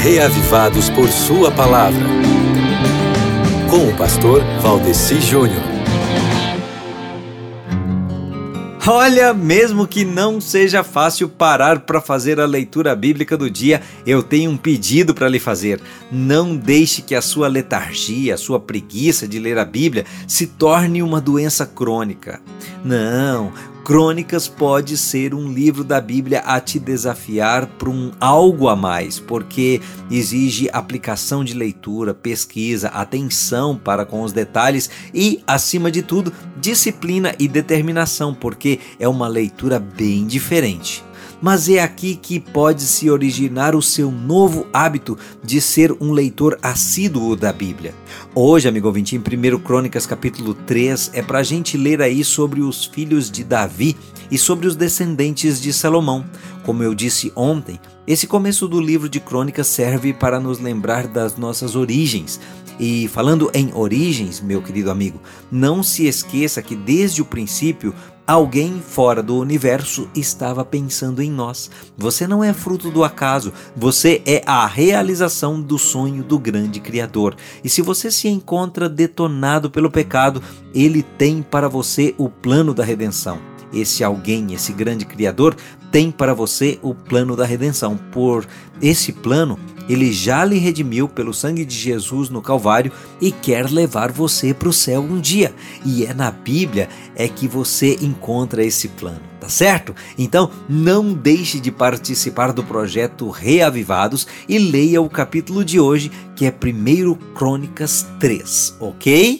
reavivados por Sua palavra. Com o pastor Valdeci Júnior. Olha, mesmo que não seja fácil parar para fazer a leitura bíblica do dia, eu tenho um pedido para lhe fazer. Não deixe que a sua letargia, a sua preguiça de ler a Bíblia se torne uma doença crônica. Não, Crônicas pode ser um livro da Bíblia a te desafiar para um algo a mais, porque exige aplicação de leitura, pesquisa, atenção para com os detalhes e, acima de tudo, disciplina e determinação, porque é uma leitura bem diferente mas é aqui que pode se originar o seu novo hábito de ser um leitor assíduo da Bíblia. Hoje, amigo ouvinte, em 1 Crônicas capítulo 3, é para a gente ler aí sobre os filhos de Davi e sobre os descendentes de Salomão. Como eu disse ontem, esse começo do livro de Crônicas serve para nos lembrar das nossas origens. E falando em origens, meu querido amigo, não se esqueça que desde o princípio Alguém fora do universo estava pensando em nós. Você não é fruto do acaso, você é a realização do sonho do grande Criador. E se você se encontra detonado pelo pecado, ele tem para você o plano da redenção. Esse alguém, esse grande Criador, tem para você o plano da redenção. Por esse plano, ele já lhe redimiu pelo sangue de Jesus no Calvário e quer levar você para o céu um dia. E é na Bíblia é que você encontra esse plano, tá certo? Então não deixe de participar do projeto Reavivados e leia o capítulo de hoje, que é 1 Crônicas 3, ok?